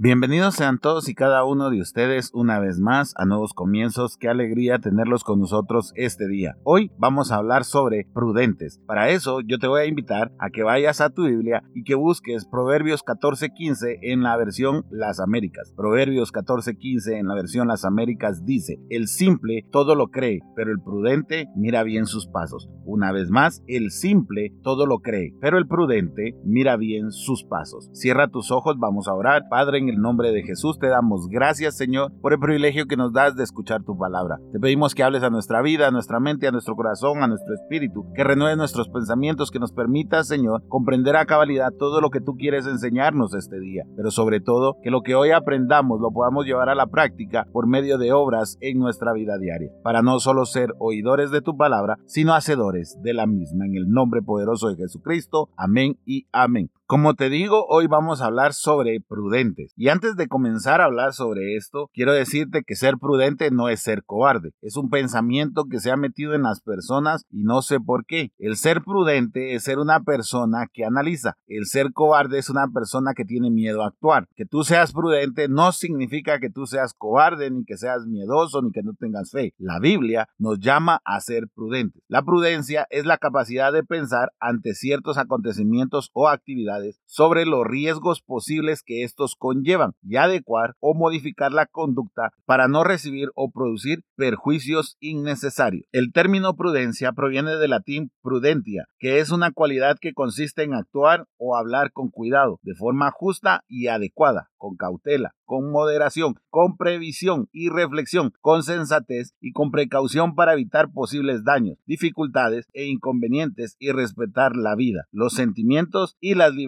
Bienvenidos sean todos y cada uno de ustedes una vez más a Nuevos Comienzos. Qué alegría tenerlos con nosotros este día. Hoy vamos a hablar sobre prudentes. Para eso yo te voy a invitar a que vayas a tu Biblia y que busques Proverbios 14:15 en la versión Las Américas. Proverbios 14:15 en la versión Las Américas dice, el simple todo lo cree, pero el prudente mira bien sus pasos. Una vez más, el simple todo lo cree, pero el prudente mira bien sus pasos. Cierra tus ojos, vamos a orar. Padre, en el nombre de Jesús te damos gracias, Señor, por el privilegio que nos das de escuchar tu palabra. Te pedimos que hables a nuestra vida, a nuestra mente, a nuestro corazón, a nuestro espíritu, que renueve nuestros pensamientos, que nos permita, Señor, comprender a cabalidad todo lo que tú quieres enseñarnos este día. Pero sobre todo, que lo que hoy aprendamos lo podamos llevar a la práctica por medio de obras en nuestra vida diaria, para no solo ser oidores de tu palabra, sino hacedores de la misma. En el nombre poderoso de Jesucristo. Amén y amén. Como te digo, hoy vamos a hablar sobre prudentes. Y antes de comenzar a hablar sobre esto, quiero decirte que ser prudente no es ser cobarde. Es un pensamiento que se ha metido en las personas y no sé por qué. El ser prudente es ser una persona que analiza. El ser cobarde es una persona que tiene miedo a actuar. Que tú seas prudente no significa que tú seas cobarde, ni que seas miedoso, ni que no tengas fe. La Biblia nos llama a ser prudentes. La prudencia es la capacidad de pensar ante ciertos acontecimientos o actividades sobre los riesgos posibles que estos conllevan y adecuar o modificar la conducta para no recibir o producir perjuicios innecesarios. El término prudencia proviene del latín prudentia, que es una cualidad que consiste en actuar o hablar con cuidado, de forma justa y adecuada, con cautela, con moderación, con previsión y reflexión, con sensatez y con precaución para evitar posibles daños, dificultades e inconvenientes y respetar la vida, los sentimientos y las libertades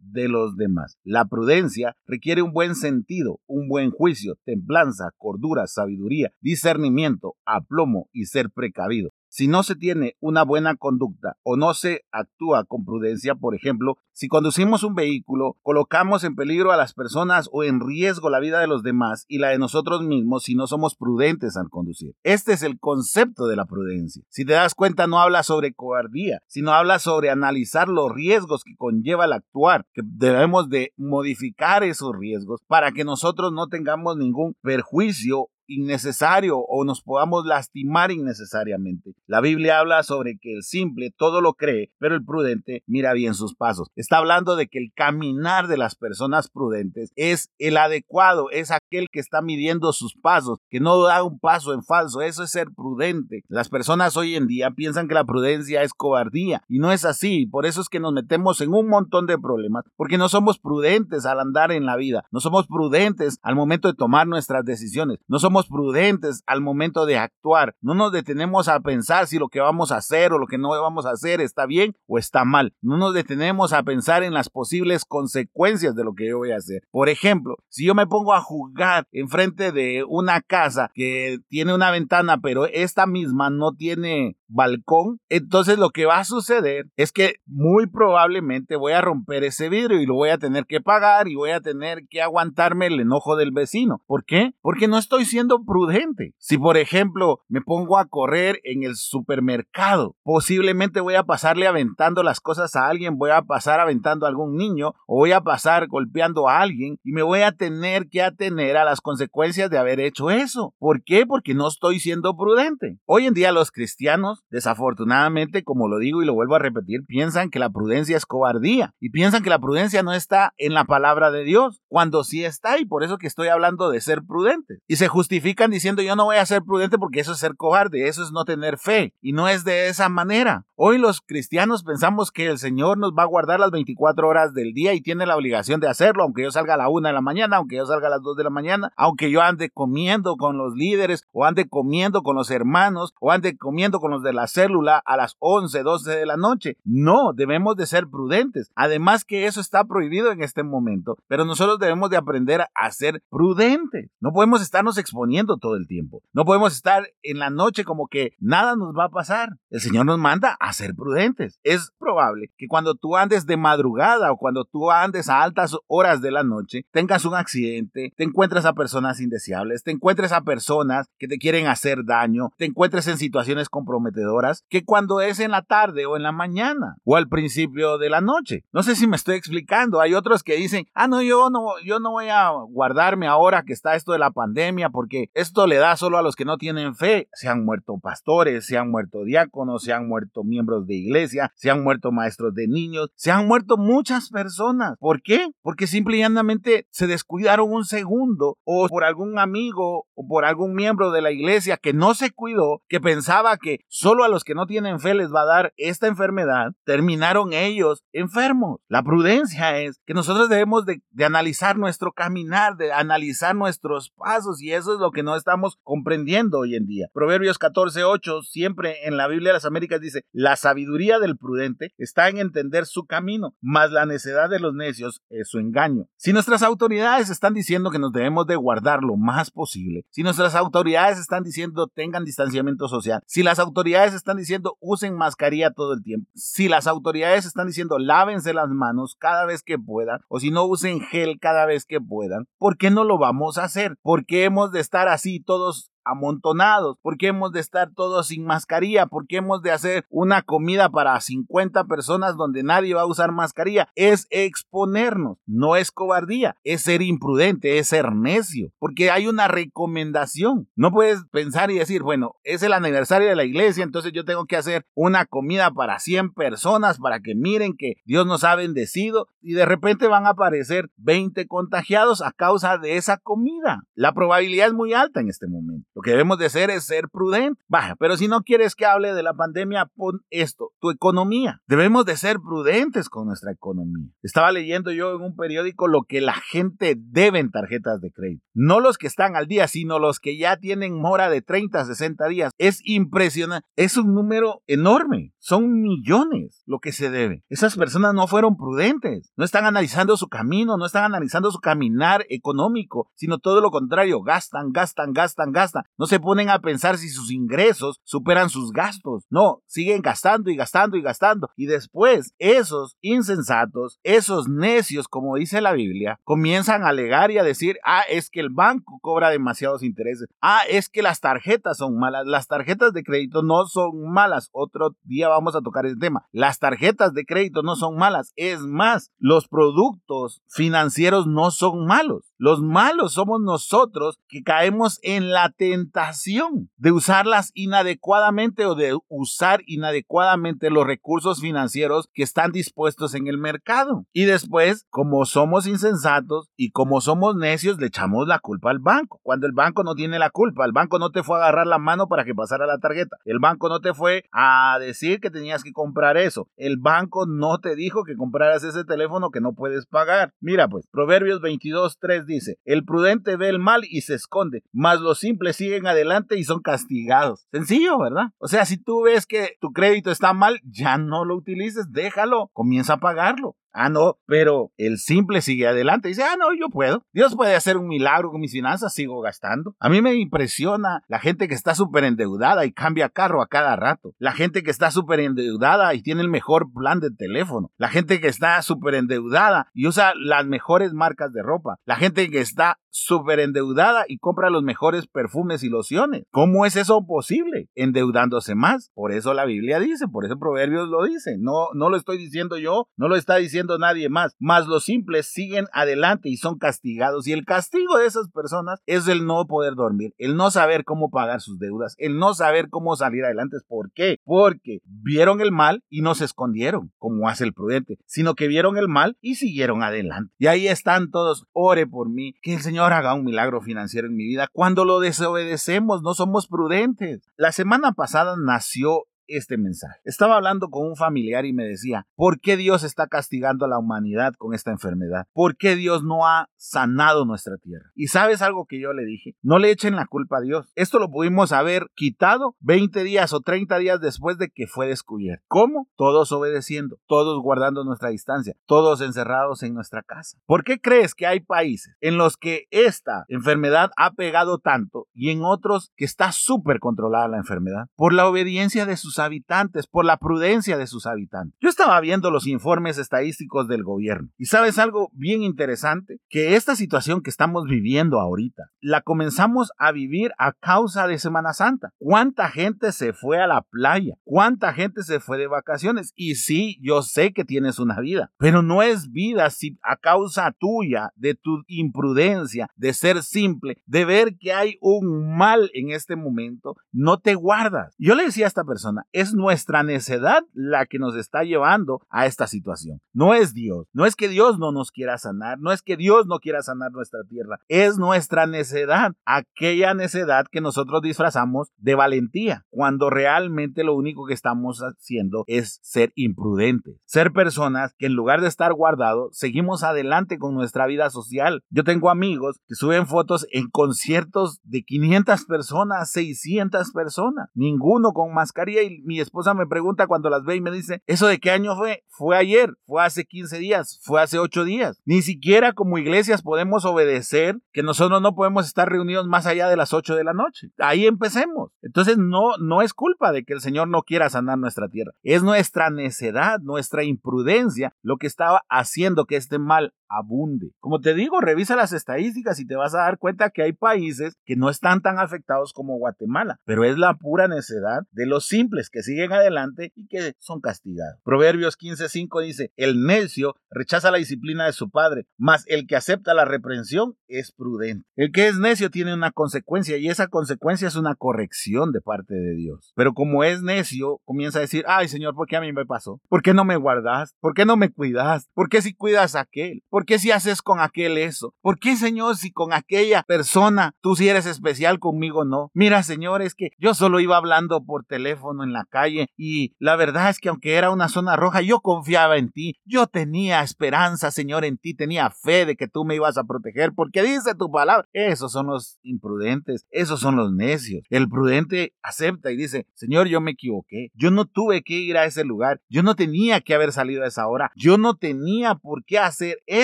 de los demás. La prudencia requiere un buen sentido, un buen juicio, templanza, cordura, sabiduría, discernimiento, aplomo y ser precavido. Si no se tiene una buena conducta o no se actúa con prudencia, por ejemplo, si conducimos un vehículo, colocamos en peligro a las personas o en riesgo la vida de los demás y la de nosotros mismos si no somos prudentes al conducir. Este es el concepto de la prudencia. Si te das cuenta, no habla sobre cobardía, sino habla sobre analizar los riesgos que conlleva el actuar, que debemos de modificar esos riesgos para que nosotros no tengamos ningún perjuicio innecesario o nos podamos lastimar innecesariamente. La Biblia habla sobre que el simple todo lo cree, pero el prudente mira bien sus pasos. Está hablando de que el caminar de las personas prudentes es el adecuado, es que está midiendo sus pasos, que no da un paso en falso. Eso es ser prudente. Las personas hoy en día piensan que la prudencia es cobardía y no es así. Por eso es que nos metemos en un montón de problemas, porque no somos prudentes al andar en la vida, no somos prudentes al momento de tomar nuestras decisiones, no somos prudentes al momento de actuar. No nos detenemos a pensar si lo que vamos a hacer o lo que no vamos a hacer está bien o está mal. No nos detenemos a pensar en las posibles consecuencias de lo que yo voy a hacer. Por ejemplo, si yo me pongo a jugar enfrente de una casa que tiene una ventana, pero esta misma no tiene balcón, entonces lo que va a suceder es que muy probablemente voy a romper ese vidrio y lo voy a tener que pagar y voy a tener que aguantarme el enojo del vecino. ¿Por qué? Porque no estoy siendo prudente. Si por ejemplo me pongo a correr en el supermercado, posiblemente voy a pasarle aventando las cosas a alguien, voy a pasar aventando a algún niño o voy a pasar golpeando a alguien y me voy a tener que atener a las consecuencias de haber hecho eso. ¿Por qué? Porque no estoy siendo prudente. Hoy en día los cristianos desafortunadamente, como lo digo y lo vuelvo a repetir, piensan que la prudencia es cobardía y piensan que la prudencia no está en la palabra de Dios, cuando sí está y por eso que estoy hablando de ser prudente. Y se justifican diciendo yo no voy a ser prudente porque eso es ser cobarde, eso es no tener fe y no es de esa manera. Hoy los cristianos pensamos que el Señor nos va a guardar las 24 horas del día y tiene la obligación de hacerlo, aunque yo salga a la una de la mañana, aunque yo salga a las 2 de la mañana, aunque yo ande comiendo con los líderes o ande comiendo con los hermanos o ande comiendo con los de la célula a las 11, 12 de la noche. No, debemos de ser prudentes. Además que eso está prohibido en este momento, pero nosotros debemos de aprender a ser prudentes. No podemos estarnos exponiendo todo el tiempo. No podemos estar en la noche como que nada nos va a pasar. El Señor nos manda a ser prudentes. Es probable que cuando tú andes de madrugada o cuando tú andes a altas horas de la noche, tengas un accidente, te encuentres encuentras a personas indeseables, te encuentres a personas que te quieren hacer daño, te encuentres en situaciones comprometedoras, que cuando es en la tarde o en la mañana o al principio de la noche. No sé si me estoy explicando. Hay otros que dicen, ah, no, yo no, yo no voy a guardarme ahora que está esto de la pandemia porque esto le da solo a los que no tienen fe. Se han muerto pastores, se han muerto diáconos, se han muerto miembros de iglesia, se han muerto maestros de niños, se han muerto muchas personas. ¿Por qué? Porque simple y llanamente se descuidaron un segundo o por algún amigo o por algún miembro de la iglesia que no se cuidó, que pensaba que solo a los que no tienen fe les va a dar esta enfermedad, terminaron ellos enfermos. La prudencia es que nosotros debemos de, analizar nuestro caminar, de analizar nuestros pasos y eso es lo que no estamos comprendiendo hoy en día. Proverbios 14:8 siempre en la Biblia de las Américas dice, la sabiduría del prudente está en entender su camino, mas la necedad de los necios es su engaño. Si nuestras autoridades están diciendo que nos debemos de guardar lo más posible, si nuestras autoridades están diciendo tengan distanciamiento social, si las autoridades están diciendo usen mascarilla todo el tiempo, si las autoridades están diciendo lávense las manos cada vez que puedan, o si no usen gel cada vez que puedan, ¿por qué no lo vamos a hacer? ¿Por qué hemos de estar así todos amontonados? ¿Por qué hemos de estar todos sin mascarilla? ¿Por qué hemos de hacer una comida para 50 personas donde nadie va a usar mascarilla? Es exponernos, no es cobardía, es ser imprudente, es ser necio, porque hay una recomendación. No puedes pensar y decir, bueno, es el aniversario de la iglesia, entonces yo tengo que hacer una comida para 100 personas para que miren que Dios nos ha bendecido y de repente van a aparecer 20 contagiados a causa de esa comida. La probabilidad es muy alta en este momento. Lo que debemos de hacer es ser prudentes. Baja, pero si no quieres que hable de la pandemia, pon esto, tu economía. Debemos de ser prudentes con nuestra economía. Estaba leyendo yo en un periódico lo que la gente debe en tarjetas de crédito. No los que están al día, sino los que ya tienen mora de 30 a 60 días. Es impresionante. Es un número enorme. Son millones lo que se debe. Esas personas no fueron prudentes. No están analizando su camino, no están analizando su caminar económico, sino todo lo contrario. Gastan, gastan, gastan, gastan. No se ponen a pensar si sus ingresos superan sus gastos. No, siguen gastando y gastando y gastando. Y después, esos insensatos, esos necios, como dice la Biblia, comienzan a alegar y a decir, ah, es que el banco cobra demasiados intereses. Ah, es que las tarjetas son malas. Las tarjetas de crédito no son malas. Otro día vamos a tocar ese tema. Las tarjetas de crédito no son malas. Es más, los productos financieros no son malos. Los malos somos nosotros que caemos en la tentación de usarlas inadecuadamente o de usar inadecuadamente los recursos financieros que están dispuestos en el mercado. Y después, como somos insensatos y como somos necios, le echamos la culpa al banco. Cuando el banco no tiene la culpa, el banco no te fue a agarrar la mano para que pasara la tarjeta. El banco no te fue a decir que tenías que comprar eso. El banco no te dijo que compraras ese teléfono que no puedes pagar. Mira pues, Proverbios 22, 3 dice, el prudente ve el mal y se esconde, mas los simples siguen adelante y son castigados. Sencillo, ¿verdad? O sea, si tú ves que tu crédito está mal, ya no lo utilices, déjalo, comienza a pagarlo. Ah, no, pero el simple sigue adelante. Dice, ah, no, yo puedo. Dios puede hacer un milagro con mis finanzas, sigo gastando. A mí me impresiona la gente que está súper endeudada y cambia carro a cada rato. La gente que está súper endeudada y tiene el mejor plan de teléfono. La gente que está súper endeudada y usa las mejores marcas de ropa. La gente que está súper endeudada y compra los mejores perfumes y lociones. ¿Cómo es eso posible? Endeudándose más. Por eso la Biblia dice, por eso Proverbios lo dice. No, no lo estoy diciendo yo, no lo está diciendo nadie más. Más los simples siguen adelante y son castigados. Y el castigo de esas personas es el no poder dormir, el no saber cómo pagar sus deudas, el no saber cómo salir adelante. ¿Por qué? Porque vieron el mal y no se escondieron, como hace el prudente, sino que vieron el mal y siguieron adelante. Y ahí están todos, ore por mí, que el Señor haga un milagro financiero en mi vida. Cuando lo desobedecemos, no somos prudentes. La semana pasada nació este mensaje. Estaba hablando con un familiar y me decía, ¿por qué Dios está castigando a la humanidad con esta enfermedad? ¿Por qué Dios no ha sanado nuestra tierra? Y sabes algo que yo le dije, no le echen la culpa a Dios. Esto lo pudimos haber quitado 20 días o 30 días después de que fue descubierto. ¿Cómo? Todos obedeciendo, todos guardando nuestra distancia, todos encerrados en nuestra casa. ¿Por qué crees que hay países en los que esta enfermedad ha pegado tanto y en otros que está súper controlada la enfermedad? Por la obediencia de sus sus habitantes, por la prudencia de sus habitantes. Yo estaba viendo los informes estadísticos del gobierno y sabes algo bien interesante, que esta situación que estamos viviendo ahorita, la comenzamos a vivir a causa de Semana Santa. ¿Cuánta gente se fue a la playa? ¿Cuánta gente se fue de vacaciones? Y sí, yo sé que tienes una vida, pero no es vida si a causa tuya, de tu imprudencia, de ser simple, de ver que hay un mal en este momento, no te guardas. Yo le decía a esta persona, es nuestra necedad la que nos está llevando a esta situación. No es Dios. No es que Dios no nos quiera sanar, no es que Dios no quiera sanar nuestra tierra, es nuestra necedad, aquella necedad que nosotros disfrazamos de valentía, cuando realmente lo único que estamos haciendo es ser imprudentes, ser personas que en lugar de estar guardados, seguimos adelante con nuestra vida social. Yo tengo amigos que suben fotos en conciertos de 500 personas, 600 personas, ninguno con mascarilla y mi esposa me pregunta cuando las ve y me dice, ¿eso de qué año fue? Fue ayer, fue hace 15 días, fue hace 8 días. Ni siquiera como iglesias podemos obedecer que nosotros no podemos estar reunidos más allá de las 8 de la noche. Ahí empecemos. Entonces no, no es culpa de que el Señor no quiera sanar nuestra tierra. Es nuestra necedad, nuestra imprudencia lo que estaba haciendo que este mal abunde. Como te digo, revisa las estadísticas y te vas a dar cuenta que hay países que no están tan afectados como Guatemala, pero es la pura necedad de los simples que siguen adelante y que son castigados. Proverbios 15:5 dice, el necio rechaza la disciplina de su padre, mas el que acepta la reprensión es prudente. El que es necio tiene una consecuencia y esa consecuencia es una corrección de parte de Dios. Pero como es necio, comienza a decir, ay Señor, ¿por qué a mí me pasó? ¿Por qué no me guardas? ¿Por qué no me cuidas? ¿Por qué si cuidas a aquel? ¿Por qué si haces con aquel eso? ¿Por qué, Señor, si con aquella persona tú si eres especial conmigo no? Mira, Señor, es que yo solo iba hablando por teléfono en la calle y la verdad es que aunque era una zona roja, yo confiaba en ti. Yo tenía esperanza, Señor, en ti, tenía fe de que tú me ibas a proteger porque dice tu palabra. Esos son los imprudentes, esos son los necios. El prudente acepta y dice, Señor, yo me equivoqué. Yo no tuve que ir a ese lugar. Yo no tenía que haber salido a esa hora. Yo no tenía por qué hacer eso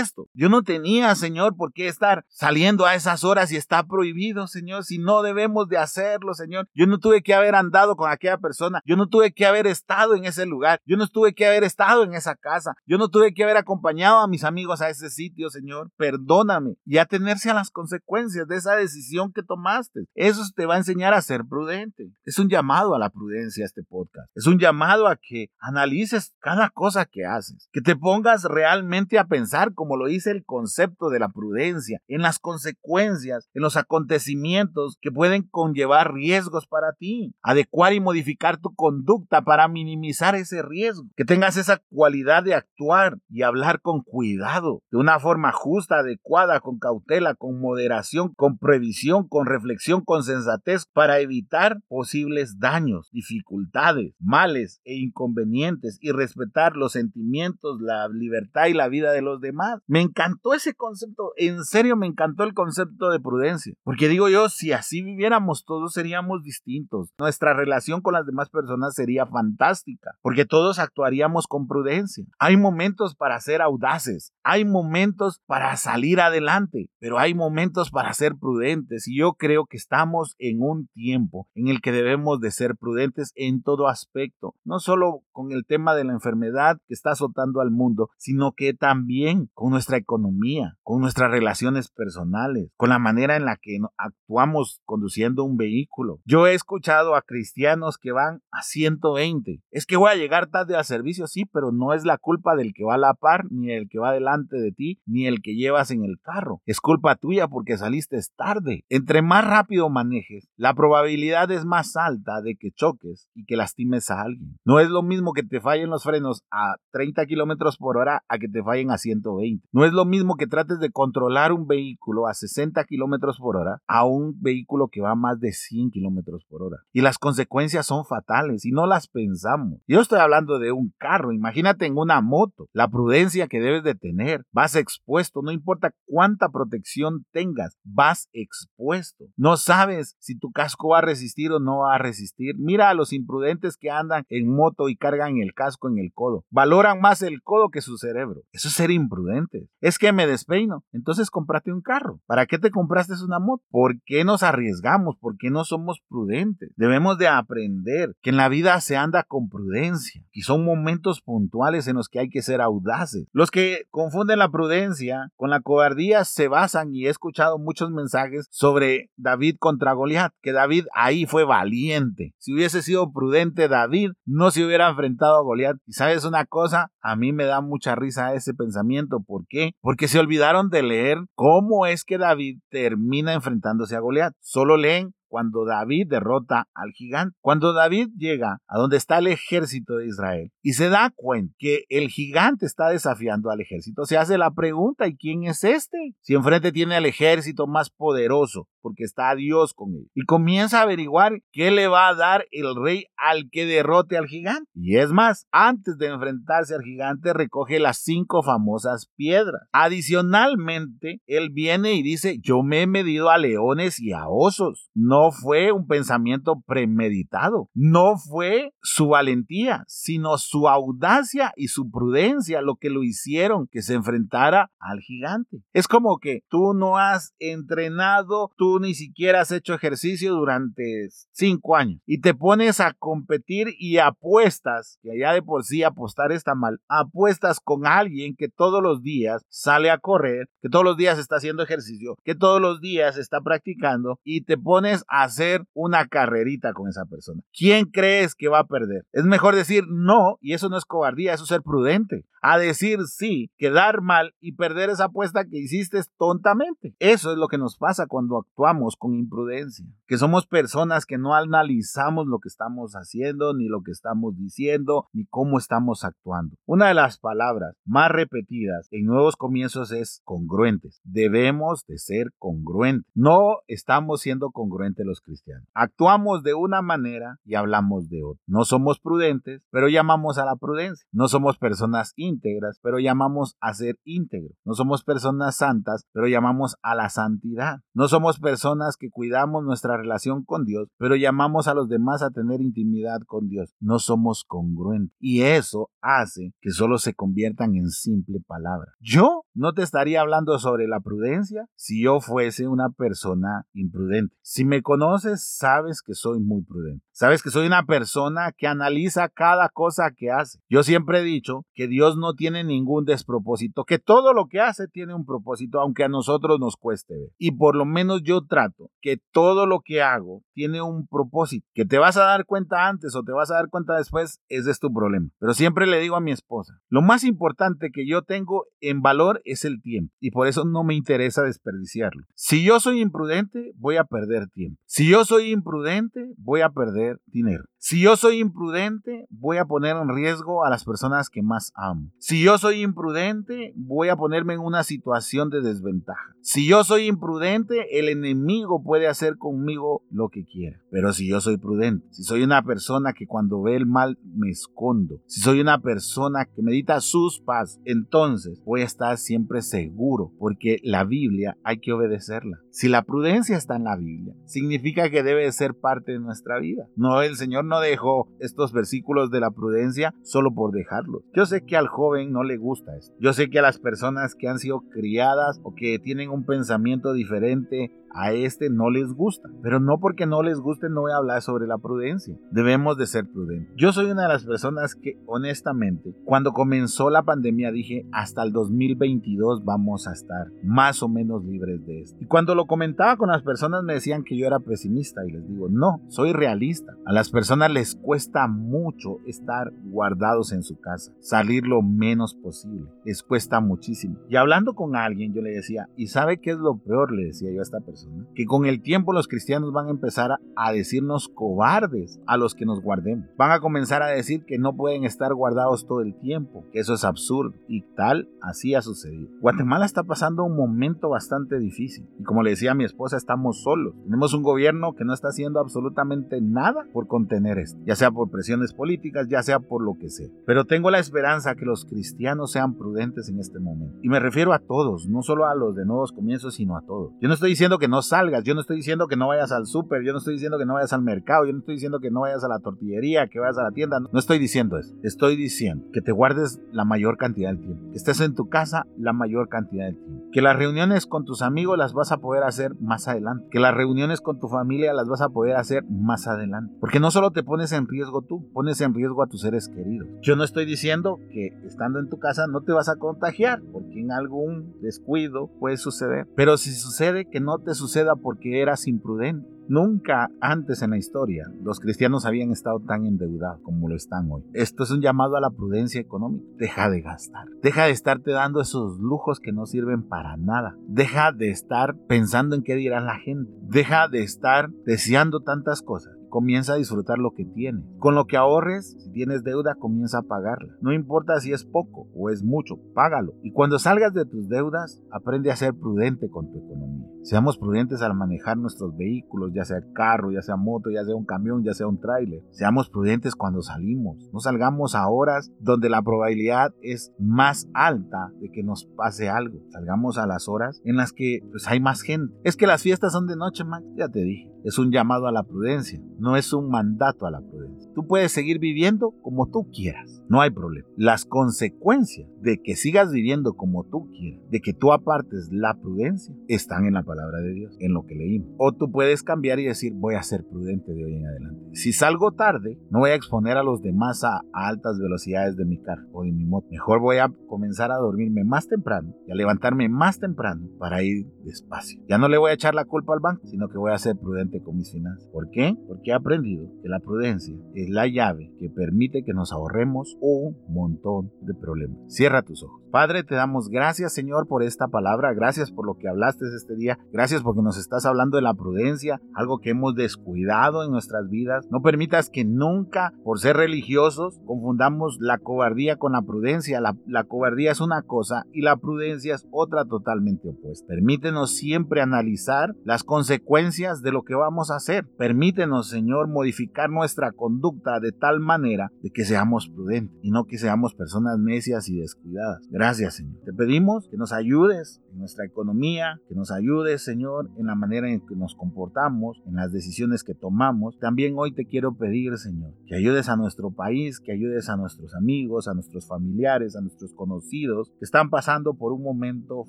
esto. Yo no tenía, Señor, por qué estar saliendo a esas horas y está prohibido, Señor, si no debemos de hacerlo, Señor. Yo no tuve que haber andado con aquella persona. Yo no tuve que haber estado en ese lugar. Yo no tuve que haber estado en esa casa. Yo no tuve que haber acompañado a mis amigos a ese sitio, Señor. Perdóname y atenerse a las consecuencias de esa decisión que tomaste. Eso te va a enseñar a ser prudente. Es un llamado a la prudencia este podcast. Es un llamado a que analices cada cosa que haces, que te pongas realmente a pensar como lo dice el concepto de la prudencia, en las consecuencias, en los acontecimientos que pueden conllevar riesgos para ti. Adecuar y modificar tu conducta para minimizar ese riesgo. Que tengas esa cualidad de actuar y hablar con cuidado, de una forma justa, adecuada, con cautela, con moderación, con previsión, con reflexión, con sensatez, para evitar posibles daños, dificultades, males e inconvenientes y respetar los sentimientos, la libertad y la vida de los demás. Me encantó ese concepto, en serio me encantó el concepto de prudencia, porque digo yo, si así viviéramos todos seríamos distintos, nuestra relación con las demás personas sería fantástica, porque todos actuaríamos con prudencia. Hay momentos para ser audaces, hay momentos para salir adelante, pero hay momentos para ser prudentes y yo creo que estamos en un tiempo en el que debemos de ser prudentes en todo aspecto, no solo con el tema de la enfermedad que está azotando al mundo, sino que también con nuestra economía, con nuestras relaciones personales, con la manera en la que actuamos conduciendo un vehículo. Yo he escuchado a cristianos que van a 120. Es que voy a llegar tarde al servicio, sí, pero no es la culpa del que va a la par, ni el que va delante de ti, ni el que llevas en el carro. Es culpa tuya porque saliste tarde. Entre más rápido manejes, la probabilidad es más alta de que choques y que lastimes a alguien. No es lo mismo que te fallen los frenos a 30 kilómetros por hora a que te fallen a 120. No es lo mismo que trates de controlar un vehículo a 60 kilómetros por hora a un vehículo que va a más de 100 kilómetros por hora. Y las consecuencias son fatales y no las pensamos. Yo estoy hablando de un carro, imagínate en una moto, la prudencia que debes de tener. Vas expuesto, no importa cuánta protección tengas, vas expuesto. No sabes si tu casco va a resistir o no va a resistir. Mira a los imprudentes que andan en moto y cargan el casco en el codo. Valoran más el codo que su cerebro. Eso es ser imprudente. Es que me despeino. Entonces comprate un carro. ¿Para qué te compraste una moto? ¿Por qué nos arriesgamos? ¿Por qué no somos prudentes? Debemos de aprender que en la vida se anda con prudencia y son momentos puntuales en los que hay que ser audaces. Los que confunden la prudencia con la cobardía se basan y he escuchado muchos mensajes sobre David contra Goliat, que David ahí fue valiente. Si hubiese sido prudente David, no se hubiera enfrentado a Goliat. Y sabes una cosa, a mí me da mucha risa ese pensamiento. ¿Por qué? Porque se olvidaron de leer cómo es que David termina enfrentándose a Goliat. Solo leen cuando David derrota al gigante. Cuando David llega a donde está el ejército de Israel y se da cuenta que el gigante está desafiando al ejército, se hace la pregunta, ¿y quién es este? Si enfrente tiene al ejército más poderoso, porque está Dios con él. Y comienza a averiguar qué le va a dar el rey al que derrote al gigante. Y es más, antes de enfrentarse al gigante, recoge las cinco famosas piedras. Adicionalmente, él viene y dice, yo me he medido a leones y a osos. No fue un pensamiento premeditado, no fue su valentía, sino su audacia y su prudencia lo que lo hicieron que se enfrentara al gigante. Es como que tú no has entrenado, tú ni siquiera has hecho ejercicio durante cinco años y te pones a competir y apuestas, que allá de por sí apostar está mal, apuestas con alguien que todos los días sale a correr, que todos los días está haciendo ejercicio, que todos los días está practicando y te pones hacer una carrerita con esa persona. ¿Quién crees que va a perder? Es mejor decir no, y eso no es cobardía, eso es ser prudente a decir sí, quedar mal y perder esa apuesta que hiciste tontamente. Eso es lo que nos pasa cuando actuamos con imprudencia, que somos personas que no analizamos lo que estamos haciendo, ni lo que estamos diciendo, ni cómo estamos actuando. Una de las palabras más repetidas en nuevos comienzos es congruentes. Debemos de ser congruentes. No estamos siendo congruentes los cristianos. Actuamos de una manera y hablamos de otra. No somos prudentes, pero llamamos a la prudencia. No somos personas íntegras, pero llamamos a ser íntegros. No somos personas santas, pero llamamos a la santidad. No somos personas que cuidamos nuestra relación con Dios, pero llamamos a los demás a tener intimidad con Dios. No somos congruentes. Y eso hace que solo se conviertan en simple palabra. Yo no te estaría hablando sobre la prudencia si yo fuese una persona imprudente. Si me conoces, sabes que soy muy prudente. Sabes que soy una persona que analiza cada cosa que hace. Yo siempre he dicho que Dios no tiene ningún despropósito, que todo lo que hace tiene un propósito, aunque a nosotros nos cueste ver. Y por lo menos yo trato que todo lo que hago tiene un propósito. Que te vas a dar cuenta antes o te vas a dar cuenta después, ese es tu problema. Pero siempre le digo a mi esposa, lo más importante que yo tengo en valor es el tiempo. Y por eso no me interesa desperdiciarlo. Si yo soy imprudente, voy a perder tiempo. Si yo soy imprudente, voy a perder dinero. Si yo soy imprudente, voy a poner en riesgo a las personas que más amo. Si yo soy imprudente, voy a ponerme en una situación de desventaja. Si yo soy imprudente, el enemigo puede hacer conmigo lo que quiera. Pero si yo soy prudente, si soy una persona que cuando ve el mal me escondo, si soy una persona que medita sus paz, entonces voy a estar siempre seguro, porque la Biblia hay que obedecerla. Si la prudencia está en la Biblia, significa que debe ser parte de nuestra vida. No, el Señor no dejó estos versículos de la prudencia solo por dejarlos. Yo sé que al joven no le gusta esto. Yo sé que a las personas que han sido criadas o que tienen un pensamiento diferente a este no les gusta. Pero no porque no les guste no voy a hablar sobre la prudencia. Debemos de ser prudentes. Yo soy una de las personas que honestamente cuando comenzó la pandemia dije hasta el 2022 vamos a estar más o menos libres de esto. Y cuando lo comentaba con las personas me decían que yo era pesimista y les digo no, soy realista. A las personas les cuesta mucho estar guardados en su casa, salir lo menos posible. Les cuesta muchísimo. Y hablando con alguien yo le decía, ¿y sabe qué es lo peor? Le decía yo a esta persona que con el tiempo los cristianos van a empezar a, decirnos cobardes a los que nos guardemos. Van a comenzar a decir que no pueden estar guardados todo el tiempo, que eso es absurdo y tal, así ha sucedido. Guatemala está pasando un momento bastante difícil y como le decía a mi esposa, estamos solos. Tenemos un gobierno que no está haciendo absolutamente nada por contener esto, ya sea por presiones políticas, ya sea por lo que sea. Pero tengo la esperanza que los cristianos sean prudentes en este momento. Y me refiero a todos, no solo a los de nuevos comienzos, sino a todos. Yo no estoy diciendo que no salgas, yo no estoy diciendo que no vayas al súper, yo no estoy diciendo que no vayas al mercado, yo no estoy diciendo que no vayas a la tortillería, que vayas a la tienda, no estoy diciendo eso. Estoy diciendo que te guardes la mayor cantidad del tiempo, que estés en tu casa la mayor cantidad del tiempo, que las reuniones con tus amigos las vas a poder hacer más adelante, que las reuniones con tu familia las vas a poder hacer más adelante, porque no solo te pones en riesgo tú, pones en riesgo a tus seres queridos. Yo no estoy diciendo que estando en tu casa no te vas a contagiar, porque en algún descuido puede suceder, pero si sucede que no te suceda porque eras imprudente Nunca antes en la historia los cristianos habían estado tan endeudados como lo están hoy. Esto es un llamado a la prudencia económica. Deja de gastar. Deja de estarte dando esos lujos que no sirven para nada. Deja de estar pensando en qué dirá la gente. Deja de estar deseando tantas cosas comienza a disfrutar lo que tienes. Con lo que ahorres, si tienes deuda, comienza a pagarla. No importa si es poco o es mucho, págalo. Y cuando salgas de tus deudas, aprende a ser prudente con tu economía. Seamos prudentes al manejar nuestros vehículos, ya sea carro, ya sea moto, ya sea un camión, ya sea un tráiler. Seamos prudentes cuando salimos. No salgamos a horas donde la probabilidad es más alta de que nos pase algo. Salgamos a las horas en las que pues, hay más gente. Es que las fiestas son de noche, man. Ya te dije. Es un llamado a la prudencia, no es un mandato a la prudencia. Tú puedes seguir viviendo como tú quieras, no hay problema. Las consecuencias de que sigas viviendo como tú quieras, de que tú apartes la prudencia, están en la palabra de Dios, en lo que leímos. O tú puedes cambiar y decir, voy a ser prudente de hoy en adelante. Si salgo tarde, no voy a exponer a los demás a, altas velocidades de mi carro o de mi moto. Mejor voy a comenzar a dormirme más temprano y a levantarme más temprano para ir despacio. Ya no le voy a echar la culpa al banco, sino que voy a ser prudente con mis finanzas. ¿Por qué? Porque he aprendido que la prudencia es la llave que permite que nos ahorremos un montón de problemas. Cierra tus ojos. Padre, te damos gracias, Señor, por esta palabra. Gracias por lo que hablaste este día. Gracias porque nos estás hablando de la prudencia, algo que hemos descuidado en nuestras vidas. No permitas que nunca, por ser religiosos, confundamos la cobardía con la prudencia. La, la cobardía es una cosa y la prudencia es otra totalmente opuesta. Permítenos siempre analizar las consecuencias de lo que vamos a hacer. Permítenos, Señor, modificar nuestra conducta de tal manera de que seamos prudentes y no que seamos personas necias y descuidadas. Gracias, Señor. Te pedimos que nos ayudes en nuestra economía, que nos ayudes, Señor, en la manera en que nos comportamos, en las decisiones que tomamos. También hoy te quiero pedir, Señor, que ayudes a nuestro país, que ayudes a nuestros amigos, a nuestros familiares, a nuestros conocidos que están pasando por un momento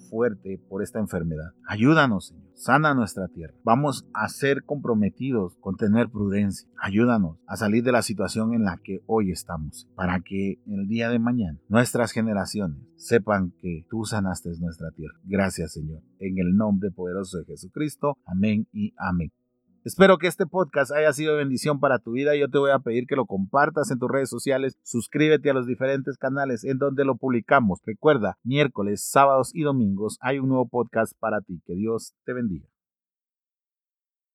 fuerte por esta enfermedad. Ayúdanos, Señor. Sana nuestra tierra. Vamos a ser comprometidos con tener prudencia. Ayúdanos a salir de la situación en la que hoy estamos, para que el día de mañana nuestras generaciones sepan que tú sanaste nuestra tierra. Gracias, Señor. En el nombre poderoso de Jesucristo. Amén y amén. Espero que este podcast haya sido bendición para tu vida. Yo te voy a pedir que lo compartas en tus redes sociales. Suscríbete a los diferentes canales en donde lo publicamos. Recuerda, miércoles, sábados y domingos hay un nuevo podcast para ti. Que Dios te bendiga.